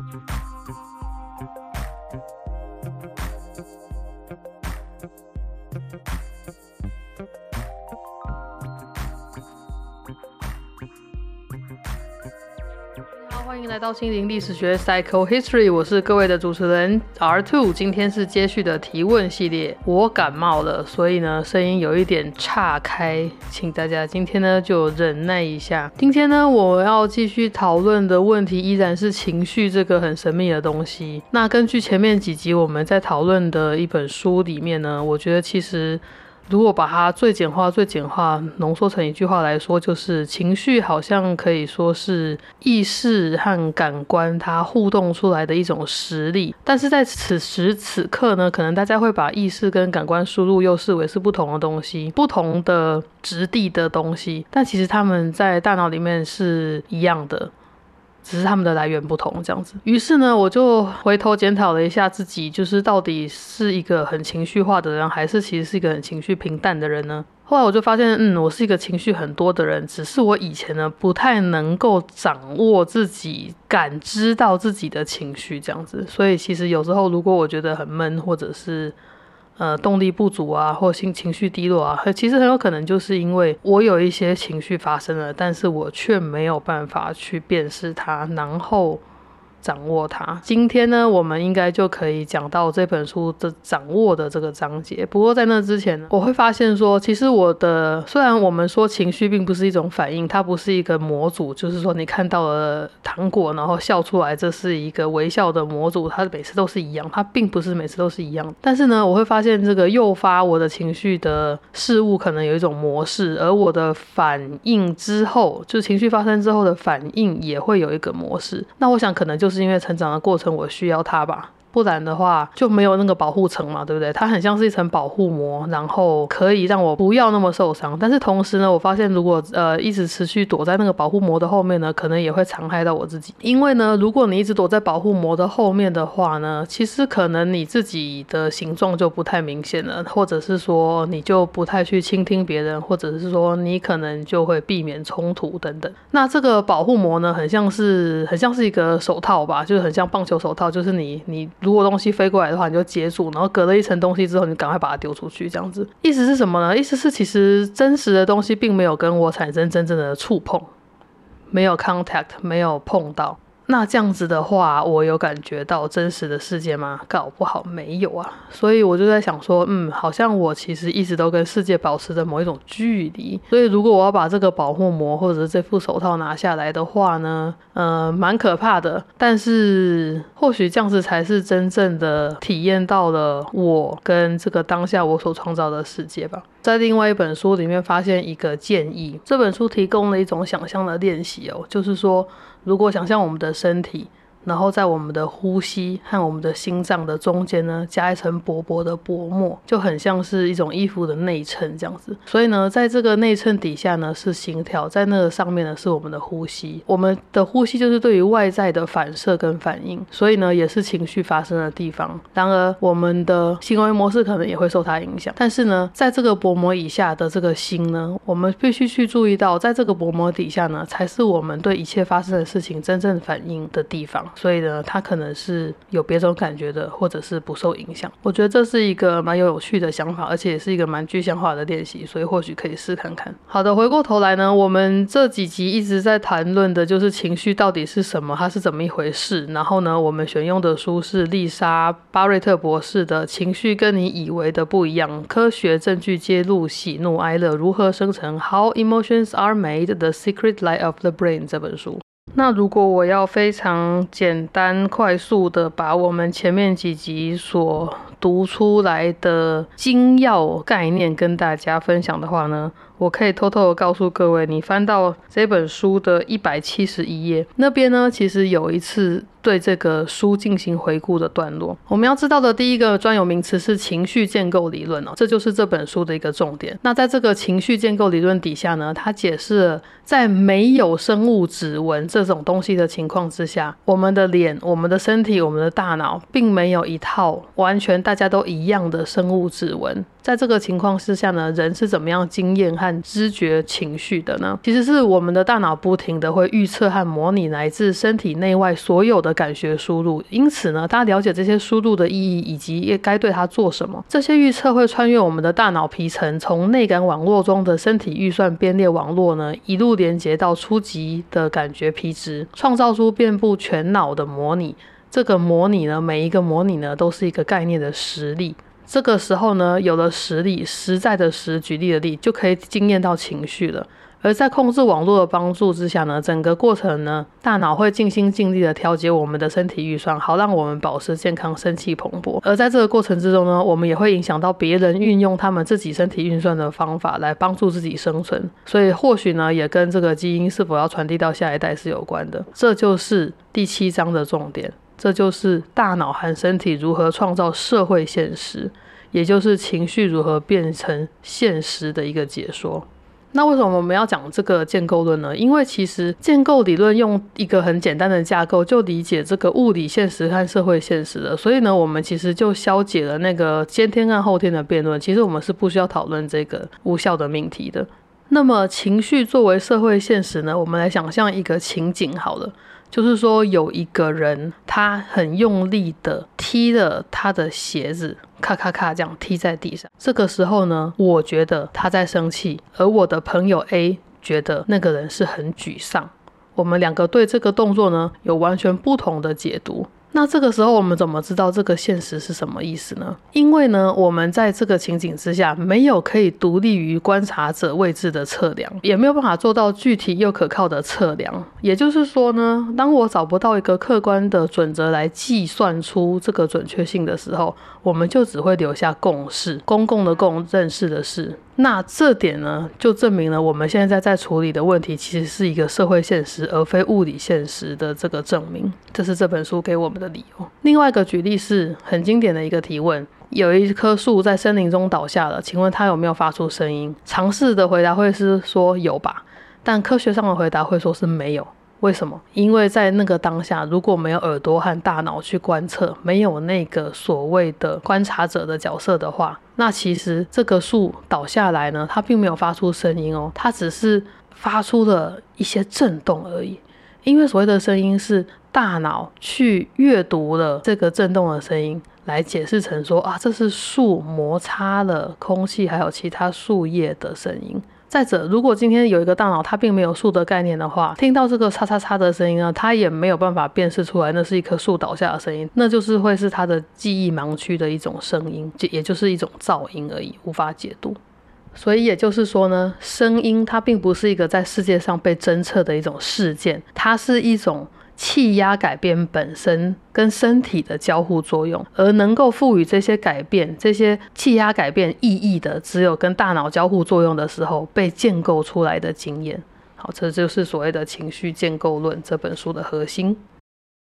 Thank you. 迎来到心灵历史学 Psycho History，我是各位的主持人 R Two。今天是接续的提问系列。我感冒了，所以呢声音有一点岔开，请大家今天呢就忍耐一下。今天呢我要继续讨论的问题依然是情绪这个很神秘的东西。那根据前面几集我们在讨论的一本书里面呢，我觉得其实。如果把它最简化、最简化浓缩成一句话来说，就是情绪好像可以说是意识和感官它互动出来的一种实力。但是在此时此刻呢，可能大家会把意识跟感官输入又视为是不同的东西、不同的质地的东西。但其实他们在大脑里面是一样的。只是他们的来源不同，这样子。于是呢，我就回头检讨了一下自己，就是到底是一个很情绪化的人，还是其实是一个很情绪平淡的人呢？后来我就发现，嗯，我是一个情绪很多的人，只是我以前呢不太能够掌握自己、感知到自己的情绪这样子。所以其实有时候，如果我觉得很闷，或者是呃，动力不足啊，或心情绪低落啊，其实很有可能就是因为我有一些情绪发生了，但是我却没有办法去辨识它，然后。掌握它。今天呢，我们应该就可以讲到这本书的掌握的这个章节。不过在那之前呢，我会发现说，其实我的虽然我们说情绪并不是一种反应，它不是一个模组，就是说你看到了糖果然后笑出来，这是一个微笑的模组，它每次都是一样，它并不是每次都是一样。但是呢，我会发现这个诱发我的情绪的事物可能有一种模式，而我的反应之后，就情绪发生之后的反应也会有一个模式。那我想可能就。是是因为成长的过程，我需要他吧。不然的话就没有那个保护层嘛，对不对？它很像是一层保护膜，然后可以让我不要那么受伤。但是同时呢，我发现如果呃一直持续躲在那个保护膜的后面呢，可能也会残害到我自己。因为呢，如果你一直躲在保护膜的后面的话呢，其实可能你自己的形状就不太明显了，或者是说你就不太去倾听别人，或者是说你可能就会避免冲突等等。那这个保护膜呢，很像是很像是一个手套吧，就是很像棒球手套，就是你你。如果东西飞过来的话，你就接住，然后隔了一层东西之后，你赶快把它丢出去，这样子。意思是什么呢？意思是其实真实的东西并没有跟我产生真正的触碰，没有 contact，没有碰到。那这样子的话，我有感觉到真实的世界吗？搞不好没有啊。所以我就在想说，嗯，好像我其实一直都跟世界保持着某一种距离。所以如果我要把这个保护膜或者这副手套拿下来的话呢，呃，蛮可怕的。但是或许这样子才是真正的体验到了我跟这个当下我所创造的世界吧。在另外一本书里面发现一个建议，这本书提供了一种想象的练习哦，就是说。如果想象我们的身体。然后在我们的呼吸和我们的心脏的中间呢，加一层薄薄的薄膜，就很像是一种衣服的内衬这样子。所以呢，在这个内衬底下呢是心跳，在那个上面呢是我们的呼吸。我们的呼吸就是对于外在的反射跟反应，所以呢也是情绪发生的地方。然而，我们的行为模式可能也会受它影响。但是呢，在这个薄膜以下的这个心呢，我们必须去注意到，在这个薄膜底下呢，才是我们对一切发生的事情真正反应的地方。所以呢，他可能是有别种感觉的，或者是不受影响。我觉得这是一个蛮有趣的想法，而且也是一个蛮具象化的练习，所以或许可以试看看。好的，回过头来呢，我们这几集一直在谈论的就是情绪到底是什么，它是怎么一回事。然后呢，我们选用的书是丽莎巴瑞特博士的《情绪跟你以为的不一样：科学证据揭露喜怒哀乐如何生成》（How Emotions Are Made: The Secret Life of the Brain） 这本书。那如果我要非常简单、快速的把我们前面几集所读出来的精要概念跟大家分享的话呢？我可以偷偷的告诉各位，你翻到这本书的一百七十一页，那边呢，其实有一次对这个书进行回顾的段落。我们要知道的第一个专有名词是情绪建构理论哦，这就是这本书的一个重点。那在这个情绪建构理论底下呢，它解释了在没有生物指纹这种东西的情况之下，我们的脸、我们的身体、我们的大脑，并没有一套完全大家都一样的生物指纹。在这个情况之下呢，人是怎么样经验和知觉情绪的呢？其实是我们的大脑不停的会预测和模拟来自身体内外所有的感觉输入，因此呢，大家了解这些输入的意义以及该对它做什么。这些预测会穿越我们的大脑皮层，从内感网络中的身体预算编列网络呢，一路连接到初级的感觉皮质，创造出遍布全脑的模拟。这个模拟呢，每一个模拟呢，都是一个概念的实例。这个时候呢，有了实例，实在的实，举例的例，就可以经验到情绪了。而在控制网络的帮助之下呢，整个过程呢，大脑会尽心尽力的调节我们的身体预算，好让我们保持健康、生气蓬勃。而在这个过程之中呢，我们也会影响到别人运用他们自己身体运算的方法来帮助自己生存。所以或许呢，也跟这个基因是否要传递到下一代是有关的。这就是第七章的重点。这就是大脑和身体如何创造社会现实，也就是情绪如何变成现实的一个解说。那为什么我们要讲这个建构论呢？因为其实建构理论用一个很简单的架构就理解这个物理现实和社会现实了，所以呢，我们其实就消解了那个先天和后天的辩论。其实我们是不需要讨论这个无效的命题的。那么情绪作为社会现实呢？我们来想象一个情景好了。就是说，有一个人，他很用力的踢了他的鞋子，咔咔咔这样踢在地上。这个时候呢，我觉得他在生气，而我的朋友 A 觉得那个人是很沮丧。我们两个对这个动作呢，有完全不同的解读。那这个时候我们怎么知道这个现实是什么意思呢？因为呢，我们在这个情景之下没有可以独立于观察者位置的测量，也没有办法做到具体又可靠的测量。也就是说呢，当我找不到一个客观的准则来计算出这个准确性的时候，我们就只会留下共识，公共的共认识的事。那这点呢，就证明了我们现在在处理的问题，其实是一个社会现实，而非物理现实的这个证明。这是这本书给我们的理由。另外一个举例是很经典的一个提问：有一棵树在森林中倒下了，请问它有没有发出声音？尝试的回答会是说有吧，但科学上的回答会说是没有。为什么？因为在那个当下，如果没有耳朵和大脑去观测，没有那个所谓的观察者的角色的话，那其实这个树倒下来呢，它并没有发出声音哦，它只是发出了一些震动而已。因为所谓的声音是大脑去阅读了这个震动的声音，来解释成说啊，这是树摩擦了空气还有其他树叶的声音。再者，如果今天有一个大脑，它并没有树的概念的话，听到这个“叉叉叉”的声音呢，它也没有办法辨识出来那是一棵树倒下的声音，那就是会是它的记忆盲区的一种声音，就也就是一种噪音而已，无法解读。所以也就是说呢，声音它并不是一个在世界上被侦测的一种事件，它是一种。气压改变本身跟身体的交互作用，而能够赋予这些改变、这些气压改变意义的，只有跟大脑交互作用的时候被建构出来的经验。好，这就是所谓的情绪建构论这本书的核心。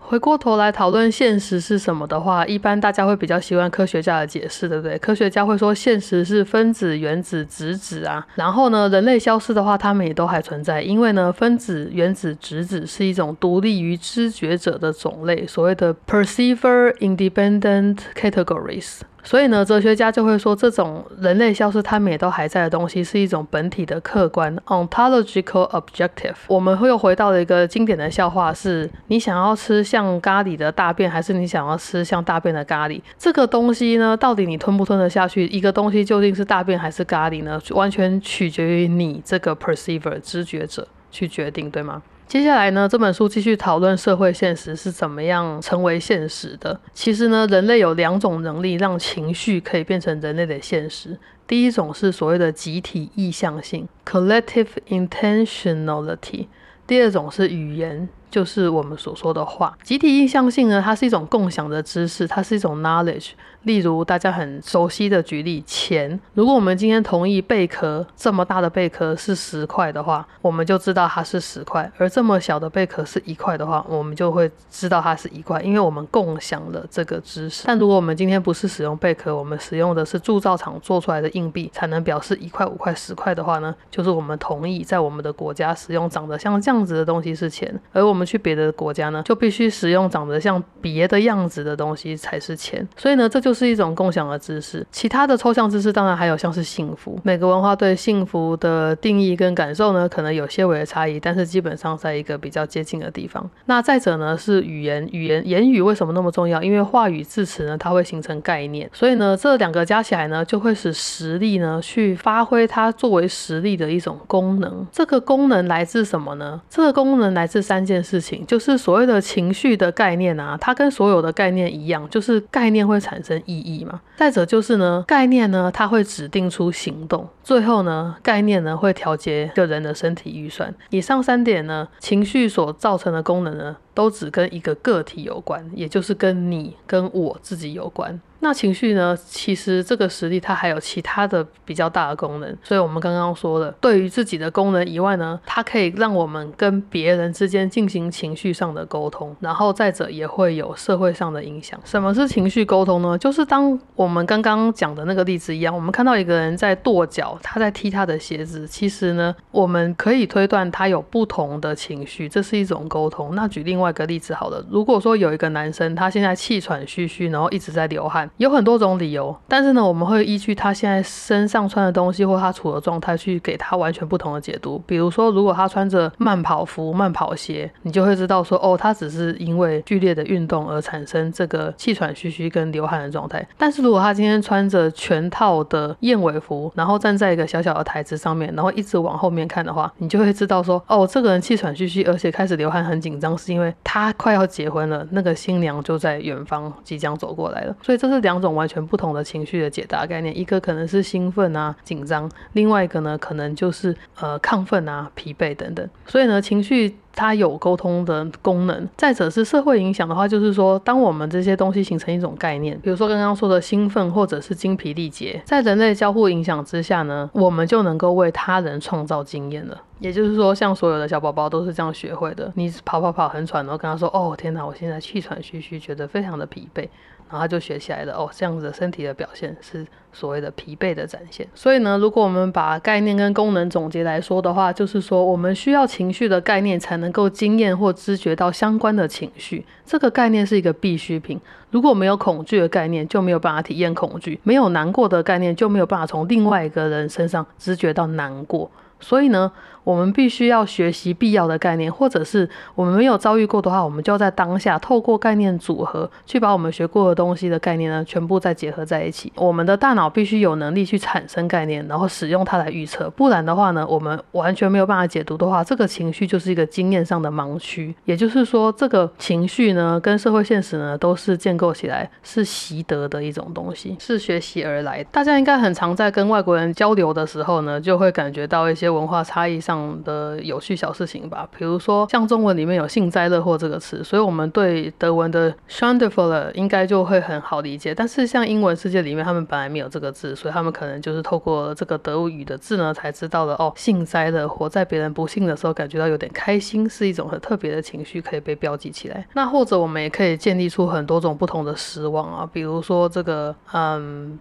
回过头来讨论现实是什么的话，一般大家会比较习惯科学家的解释，对不对？科学家会说现实是分子、原子、质子啊。然后呢，人类消失的话，他们也都还存在，因为呢，分子、原子、质子是一种独立于知觉者的种类，所谓的 perceiver independent categories。所以呢，哲学家就会说，这种人类消失，他们也都还在的东西，是一种本体的客观 ontological objective。我们又回到了一个经典的笑话：是你想要吃像咖喱的大便，还是你想要吃像大便的咖喱？这个东西呢，到底你吞不吞得下去？一个东西究竟是大便还是咖喱呢？完全取决于你这个 perceiver 知觉者去决定，对吗？接下来呢，这本书继续讨论社会现实是怎么样成为现实的。其实呢，人类有两种能力让情绪可以变成人类的现实。第一种是所谓的集体意向性 （collective intentionality），第二种是语言。就是我们所说的话，集体意向性呢，它是一种共享的知识，它是一种 knowledge。例如大家很熟悉的举例，钱。如果我们今天同意贝壳这么大的贝壳是十块的话，我们就知道它是十块；而这么小的贝壳是一块的话，我们就会知道它是一块，因为我们共享了这个知识。但如果我们今天不是使用贝壳，我们使用的是铸造厂做出来的硬币，才能表示一块、五块、十块的话呢，就是我们同意在我们的国家使用长得像这样子的东西是钱，而我们。们去别的国家呢，就必须使用长得像别的样子的东西才是钱。所以呢，这就是一种共享的知识。其他的抽象知识当然还有像是幸福，每个文化对幸福的定义跟感受呢，可能有些微的差异，但是基本上在一个比较接近的地方。那再者呢，是语言，语言言语为什么那么重要？因为话语字词呢，它会形成概念，所以呢，这两个加起来呢，就会使实力呢去发挥它作为实力的一种功能。这个功能来自什么呢？这个功能来自三件事情，就是所谓的情绪的概念啊，它跟所有的概念一样，就是概念会产生意义嘛。再者就是呢，概念呢，它会指定出行动。最后呢，概念呢会调节个人的身体预算。以上三点呢，情绪所造成的功能呢。都只跟一个个体有关，也就是跟你跟我自己有关。那情绪呢？其实这个实力它还有其他的比较大的功能。所以我们刚刚说了，对于自己的功能以外呢，它可以让我们跟别人之间进行情绪上的沟通。然后再者也会有社会上的影响。什么是情绪沟通呢？就是当我们刚刚讲的那个例子一样，我们看到一个人在跺脚，他在踢他的鞋子。其实呢，我们可以推断他有不同的情绪，这是一种沟通。那举另外。一个例子好了，如果说有一个男生，他现在气喘吁吁，然后一直在流汗，有很多种理由，但是呢，我们会依据他现在身上穿的东西或他处的状态去给他完全不同的解读。比如说，如果他穿着慢跑服、慢跑鞋，你就会知道说，哦，他只是因为剧烈的运动而产生这个气喘吁吁跟流汗的状态。但是如果他今天穿着全套的燕尾服，然后站在一个小小的台子上面，然后一直往后面看的话，你就会知道说，哦，这个人气喘吁吁，而且开始流汗很紧张，是因为。他快要结婚了，那个新娘就在远方即将走过来了，所以这是两种完全不同的情绪的解答概念，一个可能是兴奋啊、紧张，另外一个呢可能就是呃亢奋啊、疲惫等等。所以呢，情绪。它有沟通的功能。再者是社会影响的话，就是说，当我们这些东西形成一种概念，比如说刚刚说的兴奋或者是精疲力竭，在人类交互影响之下呢，我们就能够为他人创造经验了。也就是说，像所有的小宝宝都是这样学会的。你跑跑跑很喘，然后跟他说：“哦，天哪，我现在气喘吁吁，觉得非常的疲惫。”然后他就学起来了哦，这样子身体的表现是所谓的疲惫的展现。所以呢，如果我们把概念跟功能总结来说的话，就是说我们需要情绪的概念才能够经验或知觉到相关的情绪。这个概念是一个必需品。如果没有恐惧的概念，就没有办法体验恐惧；没有难过的概念，就没有办法从另外一个人身上知觉到难过。所以呢。我们必须要学习必要的概念，或者是我们没有遭遇过的话，我们就要在当下透过概念组合，去把我们学过的东西的概念呢，全部再结合在一起。我们的大脑必须有能力去产生概念，然后使用它来预测，不然的话呢，我们完全没有办法解读的话，这个情绪就是一个经验上的盲区。也就是说，这个情绪呢，跟社会现实呢，都是建构起来是习得的一种东西，是学习而来。大家应该很常在跟外国人交流的时候呢，就会感觉到一些文化差异上。的有趣小事情吧，比如说像中文里面有幸灾乐祸这个词，所以我们对德文的 s c h a n d e f u l l 应该就会很好理解。但是像英文世界里面，他们本来没有这个字，所以他们可能就是透过这个德语的字呢，才知道了哦，幸灾乐祸，在别人不幸的时候感觉到有点开心，是一种很特别的情绪，可以被标记起来。那或者我们也可以建立出很多种不同的失望啊，比如说这个，嗯。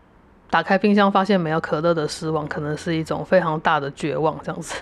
打开冰箱发现没有可乐的失望，可能是一种非常大的绝望，这样子。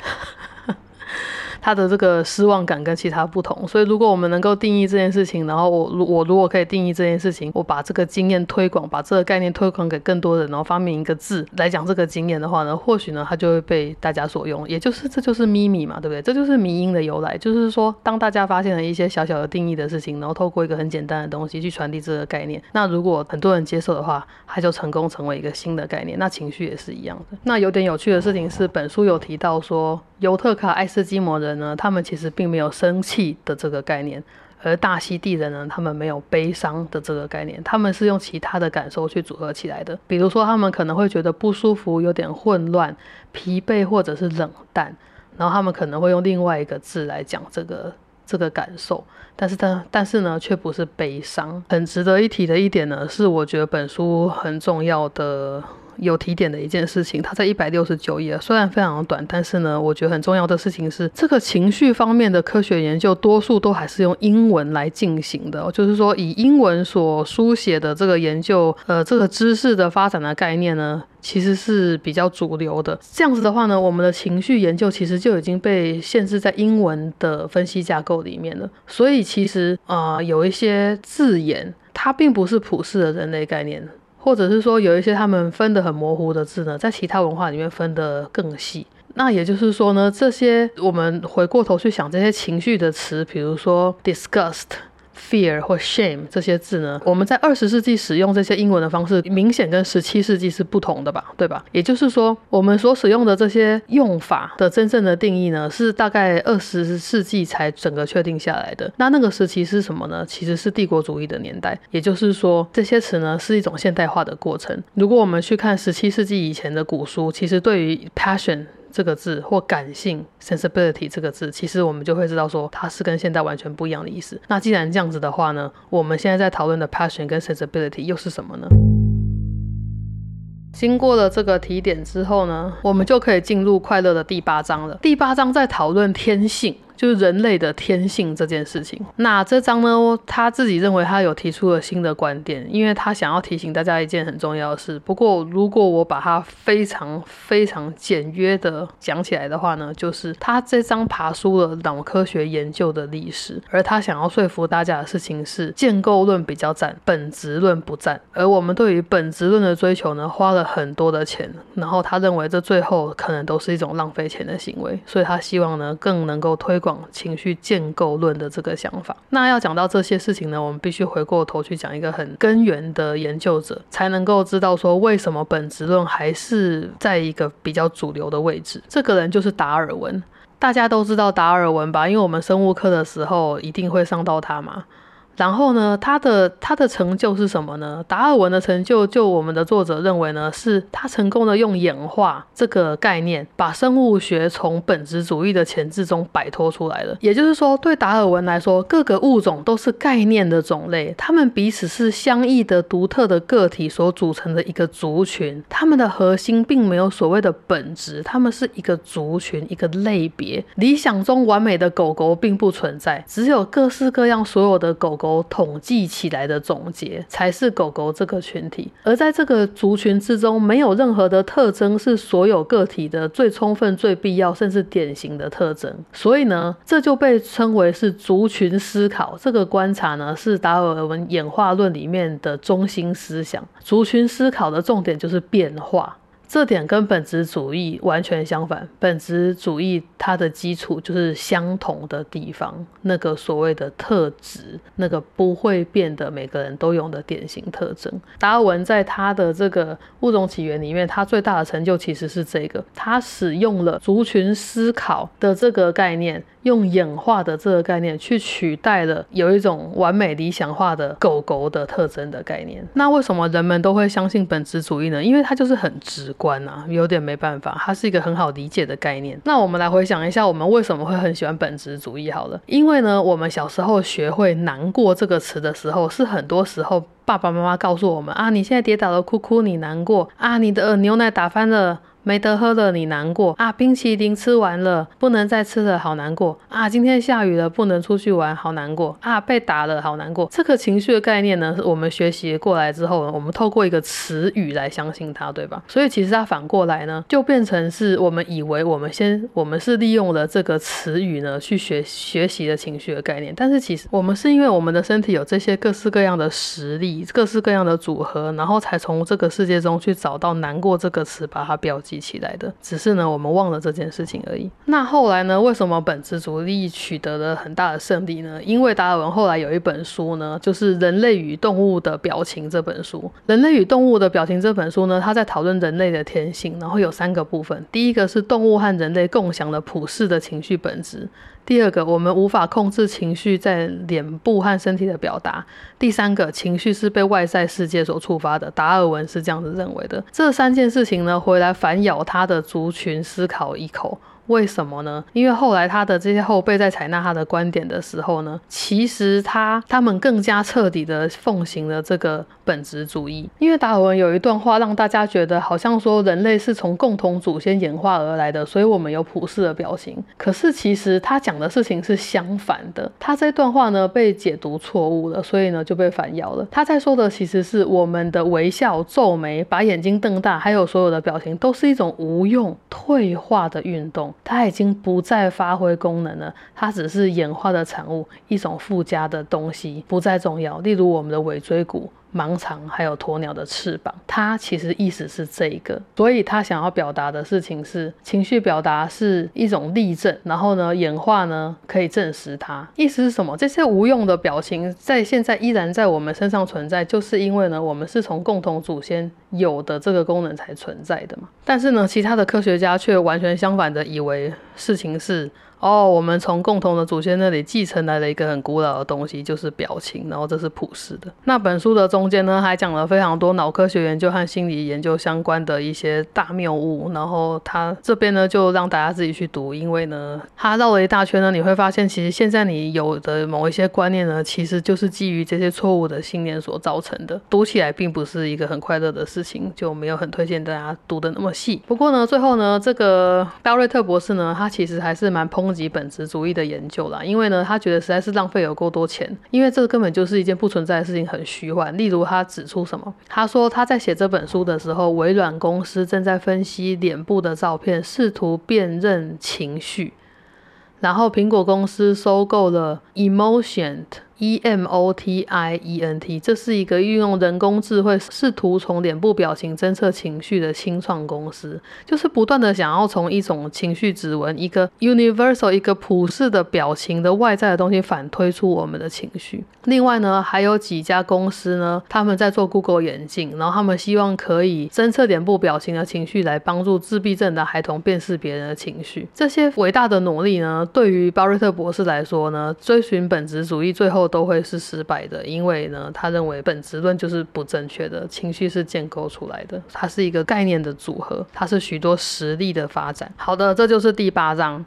他的这个失望感跟其他不同，所以如果我们能够定义这件事情，然后我我如果可以定义这件事情，我把这个经验推广，把这个概念推广给更多人，然后发明一个字来讲这个经验的话呢，或许呢它就会被大家所用，也就是这就是咪咪嘛，对不对？这就是迷音的由来，就是说当大家发现了一些小小的定义的事情，然后透过一个很简单的东西去传递这个概念，那如果很多人接受的话，它就成功成为一个新的概念。那情绪也是一样的。那有点有趣的事情是，本书有提到说。尤特卡爱斯基摩人呢，他们其实并没有生气的这个概念，而大溪地人呢，他们没有悲伤的这个概念，他们是用其他的感受去组合起来的。比如说，他们可能会觉得不舒服、有点混乱、疲惫或者是冷淡，然后他们可能会用另外一个字来讲这个这个感受，但是但但是呢，却不是悲伤。很值得一提的一点呢，是我觉得本书很重要的。有提点的一件事情。它在一百六十九页，虽然非常短，但是呢，我觉得很重要的事情是，这个情绪方面的科学研究，多数都还是用英文来进行的，就是说以英文所书写的这个研究，呃，这个知识的发展的概念呢。其实是比较主流的。这样子的话呢，我们的情绪研究其实就已经被限制在英文的分析架构里面了。所以其实啊，有一些字眼它并不是普世的人类概念，或者是说有一些他们分得很模糊的字呢，在其他文化里面分得更细。那也就是说呢，这些我们回过头去想这些情绪的词，比如说 disgust。Fear 或 shame 这些字呢，我们在二十世纪使用这些英文的方式，明显跟十七世纪是不同的吧？对吧？也就是说，我们所使用的这些用法的真正的定义呢，是大概二十世纪才整个确定下来的。那那个时期是什么呢？其实是帝国主义的年代。也就是说，这些词呢是一种现代化的过程。如果我们去看十七世纪以前的古书，其实对于 passion。这个字或感性 sensibility 这个字，其实我们就会知道说它是跟现代完全不一样的意思。那既然这样子的话呢，我们现在在讨论的 passion 跟 sensibility 又是什么呢？经过了这个提点之后呢，我们就可以进入快乐的第八章了。第八章在讨论天性。就是人类的天性这件事情。那这章呢，他自己认为他有提出了新的观点，因为他想要提醒大家一件很重要的事。不过，如果我把它非常非常简约的讲起来的话呢，就是他这章爬出了脑科学研究的历史，而他想要说服大家的事情是建构论比较赞，本质论不赞。而我们对于本质论的追求呢，花了很多的钱，然后他认为这最后可能都是一种浪费钱的行为，所以他希望呢更能够推。广情绪建构论的这个想法，那要讲到这些事情呢，我们必须回过头去讲一个很根源的研究者，才能够知道说为什么本质论还是在一个比较主流的位置。这个人就是达尔文，大家都知道达尔文吧？因为我们生物课的时候一定会上到他嘛。然后呢，他的他的成就是什么呢？达尔文的成就，就我们的作者认为呢，是他成功的用演化这个概念，把生物学从本质主义的潜质中摆脱出来了。也就是说，对达尔文来说，各个物种都是概念的种类，它们彼此是相异的、独特的个体所组成的一个族群，它们的核心并没有所谓的本质，它们是一个族群、一个类别。理想中完美的狗狗并不存在，只有各式各样所有的狗狗。狗统计起来的总结才是狗狗这个群体，而在这个族群之中，没有任何的特征是所有个体的最充分、最必要，甚至典型的特征。所以呢，这就被称为是族群思考。这个观察呢，是达尔文演化论里面的中心思想。族群思考的重点就是变化。这点跟本质主义完全相反。本质主义它的基础就是相同的地方，那个所谓的特质，那个不会变的，每个人都有的典型特征。达尔文在他的这个物种起源里面，他最大的成就其实是这个，他使用了族群思考的这个概念。用演化的这个概念去取代了有一种完美理想化的狗狗的特征的概念。那为什么人们都会相信本质主义呢？因为它就是很直观啊，有点没办法，它是一个很好理解的概念。那我们来回想一下，我们为什么会很喜欢本质主义？好了，因为呢，我们小时候学会“难过”这个词的时候，是很多时候爸爸妈妈告诉我们啊，你现在跌倒了，哭哭，你难过啊，你的牛奶打翻了。没得喝了，你难过啊！冰淇淋吃完了，不能再吃了，好难过啊！今天下雨了，不能出去玩，好难过啊！被打了，好难过。这个情绪的概念呢，是我们学习过来之后呢，我们透过一个词语来相信它，对吧？所以其实它反过来呢，就变成是我们以为我们先，我们是利用了这个词语呢去学学习的情绪的概念，但是其实我们是因为我们的身体有这些各式各样的实力，各式各样的组合，然后才从这个世界中去找到难过这个词，把它标记。起来的，只是呢，我们忘了这件事情而已。那后来呢，为什么本质主义取得了很大的胜利呢？因为达尔文后来有一本书呢，就是《人类与动物的表情》这本书。《人类与动物的表情》这本书呢，他在讨论人类的天性，然后有三个部分。第一个是动物和人类共享的普世的情绪本质。第二个，我们无法控制情绪在脸部和身体的表达。第三个，情绪是被外在世界所触发的。达尔文是这样子认为的。这三件事情呢，回来反咬他的族群思考一口。为什么呢？因为后来他的这些后辈在采纳他的观点的时候呢，其实他他们更加彻底的奉行了这个本质主义。因为达尔文有一段话让大家觉得好像说人类是从共同祖先演化而来的，所以我们有普世的表情。可是其实他讲的事情是相反的，他这段话呢被解读错误了，所以呢就被反咬了。他在说的其实是我们的微笑、皱眉、把眼睛瞪大，还有所有的表情都是一种无用、退化的运动。它已经不再发挥功能了，它只是演化的产物，一种附加的东西，不再重要。例如我们的尾椎骨。盲肠还有鸵鸟的翅膀，它其实意思是这个，所以他想要表达的事情是情绪表达是一种例证，然后呢演化呢可以证实它。意思是什么？这些无用的表情在现在依然在我们身上存在，就是因为呢我们是从共同祖先有的这个功能才存在的嘛。但是呢，其他的科学家却完全相反的以为事情是。哦，我们从共同的祖先那里继承来了一个很古老的东西，就是表情，然后这是普世的。那本书的中间呢，还讲了非常多脑科学研究和心理研究相关的一些大谬误。然后他这边呢，就让大家自己去读，因为呢，他绕了一大圈呢，你会发现，其实现在你有的某一些观念呢，其实就是基于这些错误的信念所造成的。读起来并不是一个很快乐的事情，就没有很推荐大家读的那么细。不过呢，最后呢，这个巴瑞特博士呢，他其实还是蛮抨。极本质主义的研究啦，因为呢，他觉得实在是浪费有够多钱，因为这根本就是一件不存在的事情，很虚幻。例如，他指出什么？他说他在写这本书的时候，微软公司正在分析脸部的照片，试图辨认情绪，然后苹果公司收购了 Emotion。E M O T I E N T，这是一个运用人工智慧试图从脸部表情侦测情绪的清创公司，就是不断的想要从一种情绪指纹、一个 universal、一个普世的表情的外在的东西反推出我们的情绪。另外呢，还有几家公司呢，他们在做 Google 眼镜，然后他们希望可以侦测脸部表情的情绪，来帮助自闭症的孩童辨识别人的情绪。这些伟大的努力呢，对于巴瑞特博士来说呢，追寻本质主义最后。都会是失败的，因为呢，他认为本质论就是不正确的，情绪是建构出来的，它是一个概念的组合，它是许多实例的发展。好的，这就是第八章。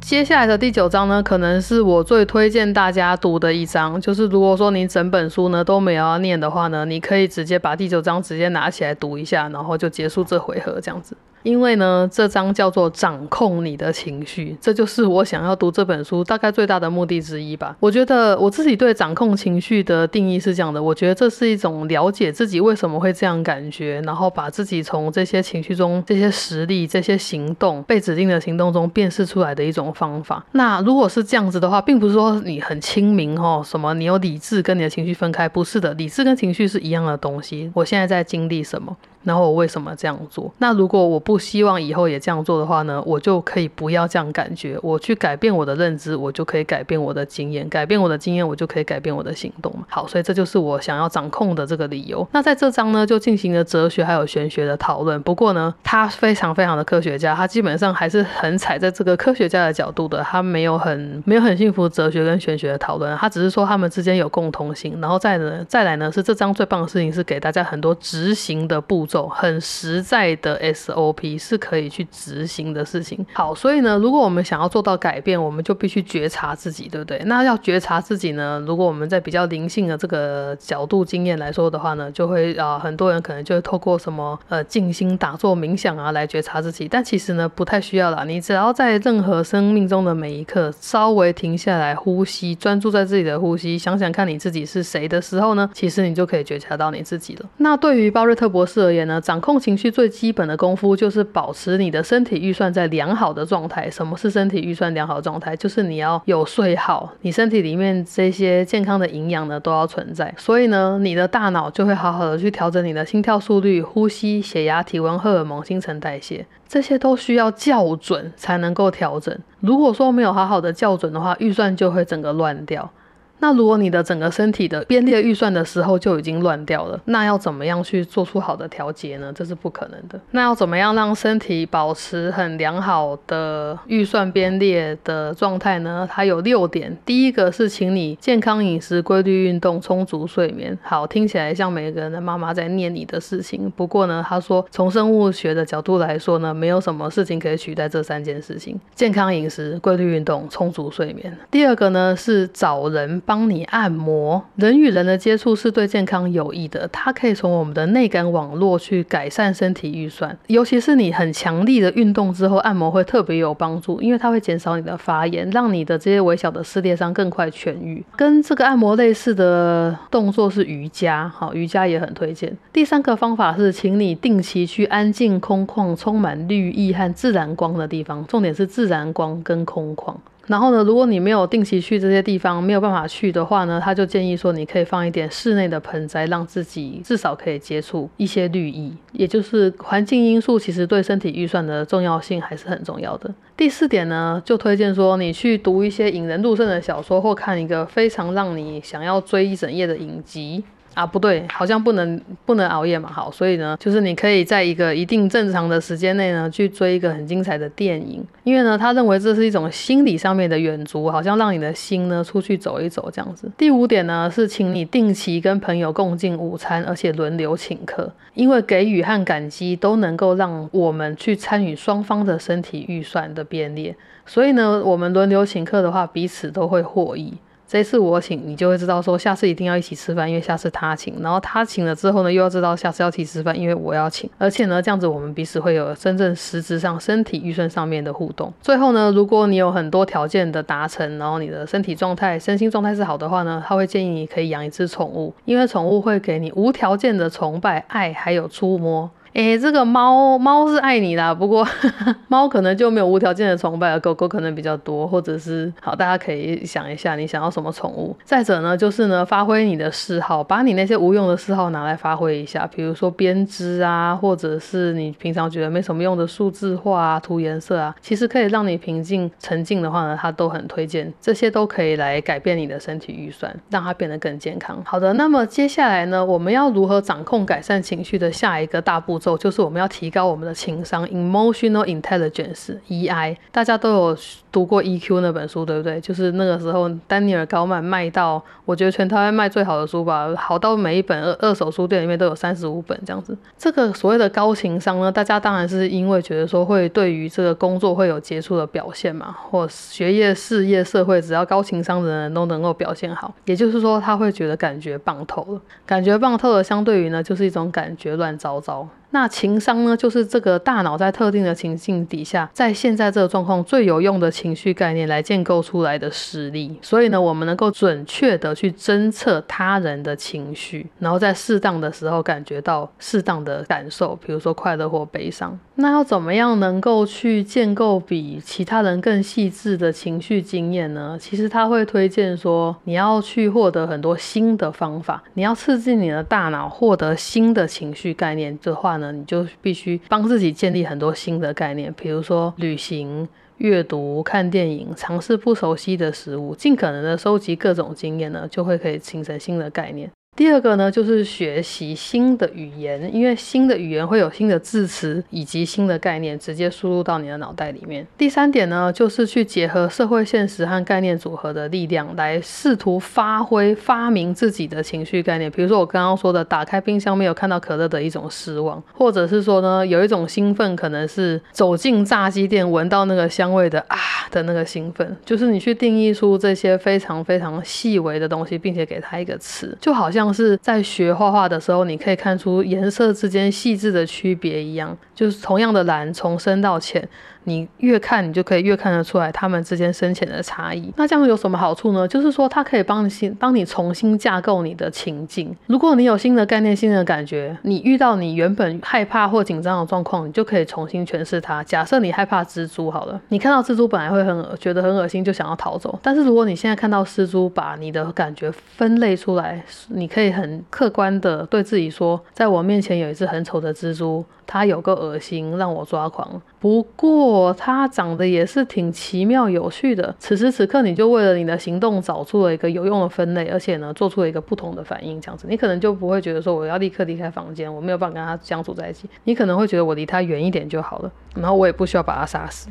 接下来的第九章呢，可能是我最推荐大家读的一章。就是如果说你整本书呢都没有要念的话呢，你可以直接把第九章直接拿起来读一下，然后就结束这回合这样子。因为呢，这章叫做掌控你的情绪，这就是我想要读这本书大概最大的目的之一吧。我觉得我自己对掌控情绪的定义是这样的，我觉得这是一种了解自己为什么会这样感觉，然后把自己从这些情绪中、这些实力、这些行动被指定的行动中辨识出来的一种方法。那如果是这样子的话，并不是说你很清明哦，什么你有理智跟你的情绪分开，不是的，理智跟情绪是一样的东西。我现在在经历什么？然后我为什么这样做？那如果我不希望以后也这样做的话呢？我就可以不要这样感觉，我去改变我的认知，我就可以改变我的经验，改变我的经验，我就可以改变我的行动嘛。好，所以这就是我想要掌控的这个理由。那在这章呢，就进行了哲学还有玄学的讨论。不过呢，他非常非常的科学家，他基本上还是很踩在这个科学家的角度的，他没有很没有很幸福哲学跟玄学的讨论，他只是说他们之间有共同性。然后再呢，再来呢，是这章最棒的事情是给大家很多执行的步骤。很实在的 SOP 是可以去执行的事情。好，所以呢，如果我们想要做到改变，我们就必须觉察自己，对不对？那要觉察自己呢？如果我们在比较灵性的这个角度经验来说的话呢，就会啊，很多人可能就会透过什么呃静心打坐冥想啊来觉察自己。但其实呢，不太需要啦。你只要在任何生命中的每一刻稍微停下来呼吸，专注在自己的呼吸，想想看你自己是谁的时候呢，其实你就可以觉察到你自己了。那对于鲍瑞特博士而言，呢，掌控情绪最基本的功夫就是保持你的身体预算在良好的状态。什么是身体预算良好状态？就是你要有睡好，你身体里面这些健康的营养呢都要存在。所以呢，你的大脑就会好好的去调整你的心跳速率、呼吸、血压、体温、荷尔蒙、新陈代谢，这些都需要校准才能够调整。如果说没有好好的校准的话，预算就会整个乱掉。那如果你的整个身体的编列预算的时候就已经乱掉了，那要怎么样去做出好的调节呢？这是不可能的。那要怎么样让身体保持很良好的预算编列的状态呢？它有六点。第一个是，请你健康饮食、规律运动、充足睡眠。好，听起来像每个人的妈妈在念你的事情。不过呢，他说从生物学的角度来说呢，没有什么事情可以取代这三件事情：健康饮食、规律运动、充足睡眠。第二个呢是找人。帮你按摩，人与人的接触是对健康有益的，它可以从我们的内感网络去改善身体预算，尤其是你很强力的运动之后，按摩会特别有帮助，因为它会减少你的发炎，让你的这些微小的撕裂伤更快痊愈。跟这个按摩类似的动作是瑜伽，好，瑜伽也很推荐。第三个方法是，请你定期去安静、空旷、充满绿意和自然光的地方，重点是自然光跟空旷。然后呢，如果你没有定期去这些地方，没有办法去的话呢，他就建议说，你可以放一点室内的盆栽，让自己至少可以接触一些绿意。也就是环境因素，其实对身体预算的重要性还是很重要的。第四点呢，就推荐说，你去读一些引人入胜的小说，或看一个非常让你想要追一整夜的影集。啊，不对，好像不能不能熬夜嘛。好，所以呢，就是你可以在一个一定正常的时间内呢，去追一个很精彩的电影，因为呢，他认为这是一种心理上面的远足，好像让你的心呢出去走一走这样子。第五点呢，是请你定期跟朋友共进午餐，而且轮流请客，因为给予和感激都能够让我们去参与双方的身体预算的编列，所以呢，我们轮流请客的话，彼此都会获益。这次我请，你就会知道说下次一定要一起吃饭，因为下次他请。然后他请了之后呢，又要知道下次要一起吃饭，因为我要请。而且呢，这样子我们彼此会有真正实质上身体预算上面的互动。最后呢，如果你有很多条件的达成，然后你的身体状态、身心状态是好的话呢，他会建议你可以养一只宠物，因为宠物会给你无条件的崇拜、爱，还有触摸。诶，这个猫猫是爱你啦，不过 猫可能就没有无条件的崇拜了，狗狗可能比较多，或者是好，大家可以想一下你想要什么宠物。再者呢，就是呢，发挥你的嗜好，把你那些无用的嗜好拿来发挥一下，比如说编织啊，或者是你平常觉得没什么用的数字化啊、涂颜色啊，其实可以让你平静沉静的话呢，它都很推荐，这些都可以来改变你的身体预算，让它变得更健康。好的，那么接下来呢，我们要如何掌控改善情绪的下一个大步骤？就是我们要提高我们的情商，emotional intelligence（EI）。大家都有读过 EQ 那本书，对不对？就是那个时候，丹尼尔高曼卖到，我觉得全台湾卖最好的书吧，好到每一本二二手书店里面都有三十五本这样子。这个所谓的高情商呢，大家当然是因为觉得说会对于这个工作会有杰出的表现嘛，或学业、事业、社会，只要高情商的人都能够表现好。也就是说，他会觉得感觉棒透了，感觉棒透了，相对于呢，就是一种感觉乱糟糟。那情商呢，就是这个大脑在特定的情境底下，在现在这个状况最有用的情绪概念来建构出来的实力。所以呢，我们能够准确的去侦测他人的情绪，然后在适当的时候感觉到适当的感受，比如说快乐或悲伤。那要怎么样能够去建构比其他人更细致的情绪经验呢？其实他会推荐说，你要去获得很多新的方法，你要刺激你的大脑获得新的情绪概念的话呢，你就必须帮自己建立很多新的概念，比如说旅行、阅读、看电影、尝试不熟悉的食物，尽可能的收集各种经验呢，就会可以形成新的概念。第二个呢，就是学习新的语言，因为新的语言会有新的字词以及新的概念直接输入到你的脑袋里面。第三点呢，就是去结合社会现实和概念组合的力量，来试图发挥发明自己的情绪概念。比如说我刚刚说的，打开冰箱没有看到可乐的一种失望，或者是说呢，有一种兴奋，可能是走进炸鸡店闻到那个香味的啊的那个兴奋。就是你去定义出这些非常非常细微的东西，并且给它一个词，就好像。像是在学画画的时候，你可以看出颜色之间细致的区别一样，就是同样的蓝，从深到浅。你越看，你就可以越看得出来它们之间深浅的差异。那这样有什么好处呢？就是说，它可以帮你新帮你重新架构你的情境。如果你有新的概念、新的感觉，你遇到你原本害怕或紧张的状况，你就可以重新诠释它。假设你害怕蜘蛛，好了，你看到蜘蛛本来会很觉得很恶心，就想要逃走。但是如果你现在看到蜘蛛，把你的感觉分类出来，你可以很客观的对自己说，在我面前有一只很丑的蜘蛛。它有个恶心，让我抓狂。不过它长得也是挺奇妙有趣的。此时此刻，你就为了你的行动找出了一个有用的分类，而且呢，做出了一个不同的反应，这样子，你可能就不会觉得说我要立刻离开房间，我没有办法跟他相处在一起。你可能会觉得我离他远一点就好了，然后我也不需要把他杀死。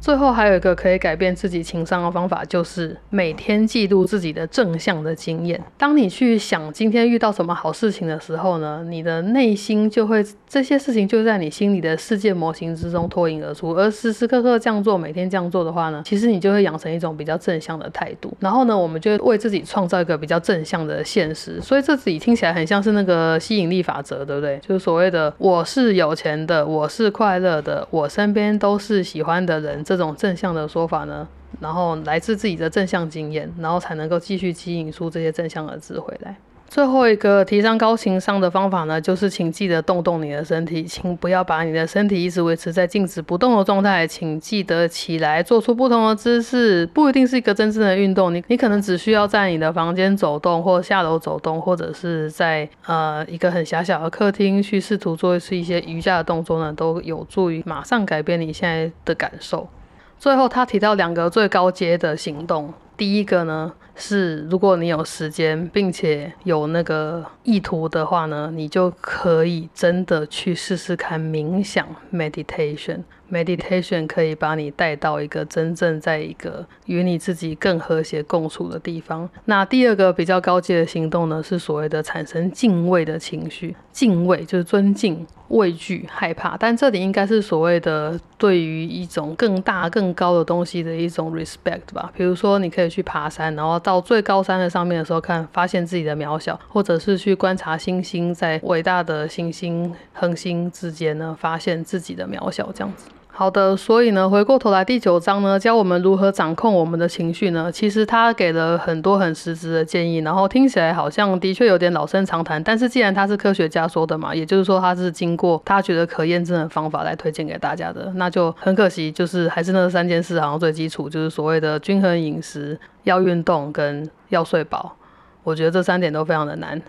最后还有一个可以改变自己情商的方法，就是每天记录自己的正向的经验。当你去想今天遇到什么好事情的时候呢，你的内心就会这些事情就在你心里的世界模型之中脱颖而出。而时时刻刻这样做，每天这样做的话呢，其实你就会养成一种比较正向的态度。然后呢，我们就为自己创造一个比较正向的现实。所以这里听起来很像是那个吸引力法则，对不对？就是所谓的我是有钱的，我是快乐的，我身边都是喜欢的人。这种正向的说法呢，然后来自自己的正向经验，然后才能够继续吸引出这些正向的字回来。最后一个提升高情商的方法呢，就是请记得动动你的身体，请不要把你的身体一直维持在静止不动的状态，请记得起来，做出不同的姿势，不一定是一个真正的运动，你你可能只需要在你的房间走动，或下楼走动，或者是在呃一个很狭小的客厅去试图做一些瑜伽的动作呢，都有助于马上改变你现在的感受。最后，他提到两个最高阶的行动。第一个呢，是如果你有时间，并且有那个意图的话呢，你就可以真的去试试看冥想 （meditation）。Meditation 可以把你带到一个真正在一个与你自己更和谐共处的地方。那第二个比较高阶的行动呢，是所谓的产生敬畏的情绪。敬畏就是尊敬、畏惧、害怕，但这里应该是所谓的对于一种更大、更高的东西的一种 respect 吧。比如说，你可以去爬山，然后到最高山的上面的时候，看发现自己的渺小，或者是去观察星星，在伟大的星星、恒星之间呢，发现自己的渺小，这样子。好的，所以呢，回过头来第九章呢，教我们如何掌控我们的情绪呢？其实他给了很多很实质的建议，然后听起来好像的确有点老生常谈。但是既然他是科学家说的嘛，也就是说他是经过他觉得可验证的方法来推荐给大家的，那就很可惜，就是还是那三件事，好像最基础就是所谓的均衡饮食、要运动跟要睡饱。我觉得这三点都非常的难。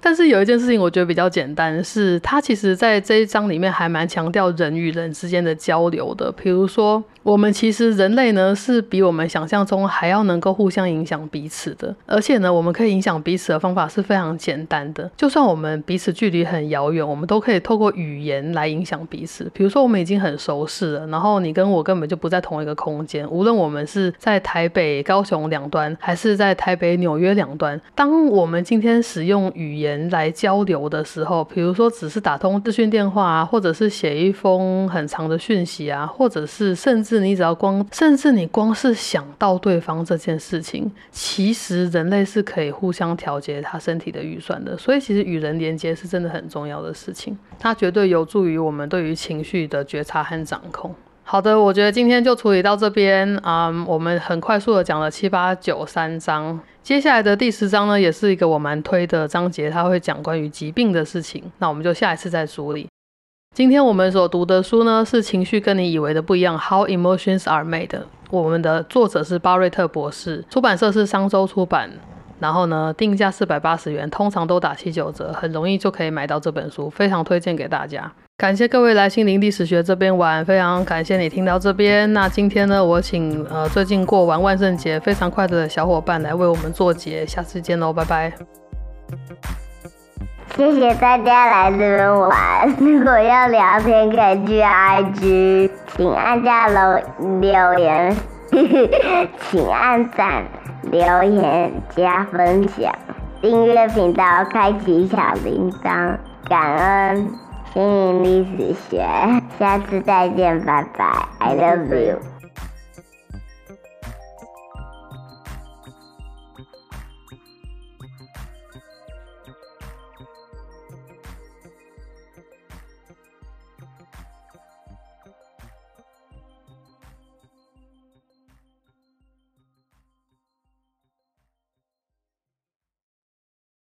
但是有一件事情我觉得比较简单，是它其实在这一章里面还蛮强调人与人之间的交流的。比如说，我们其实人类呢是比我们想象中还要能够互相影响彼此的，而且呢，我们可以影响彼此的方法是非常简单的。就算我们彼此距离很遥远，我们都可以透过语言来影响彼此。比如说，我们已经很熟识了，然后你跟我根本就不在同一个空间，无论我们是在台北、高雄两端，还是在台北、纽约两端，当我们今天使用语言。人来交流的时候，比如说只是打通资讯电话啊，或者是写一封很长的讯息啊，或者是甚至你只要光，甚至你光是想到对方这件事情，其实人类是可以互相调节他身体的预算的。所以其实与人连接是真的很重要的事情，它绝对有助于我们对于情绪的觉察和掌控。好的，我觉得今天就处理到这边啊，我们很快速的讲了七八九三章。接下来的第十章呢，也是一个我蛮推的章节，它会讲关于疾病的事情。那我们就下一次再梳理。今天我们所读的书呢，是《情绪跟你以为的不一样》，How Emotions Are Made。我们的作者是巴瑞特博士，出版社是商周出版。然后呢，定价四百八十元，通常都打七九折，很容易就可以买到这本书，非常推荐给大家。感谢各位来心灵历史学这边玩，非常感谢你听到这边。那今天呢，我请呃最近过完万圣节非常快乐的小伙伴来为我们做节，下次见喽，拜拜。谢谢大家来这边玩，如果要聊天可以去 IG，请按下楼留言，请按赞、留言、加分享、订阅频道、开启小铃铛，感恩。心灵历史学，下次再见，拜拜，I love you。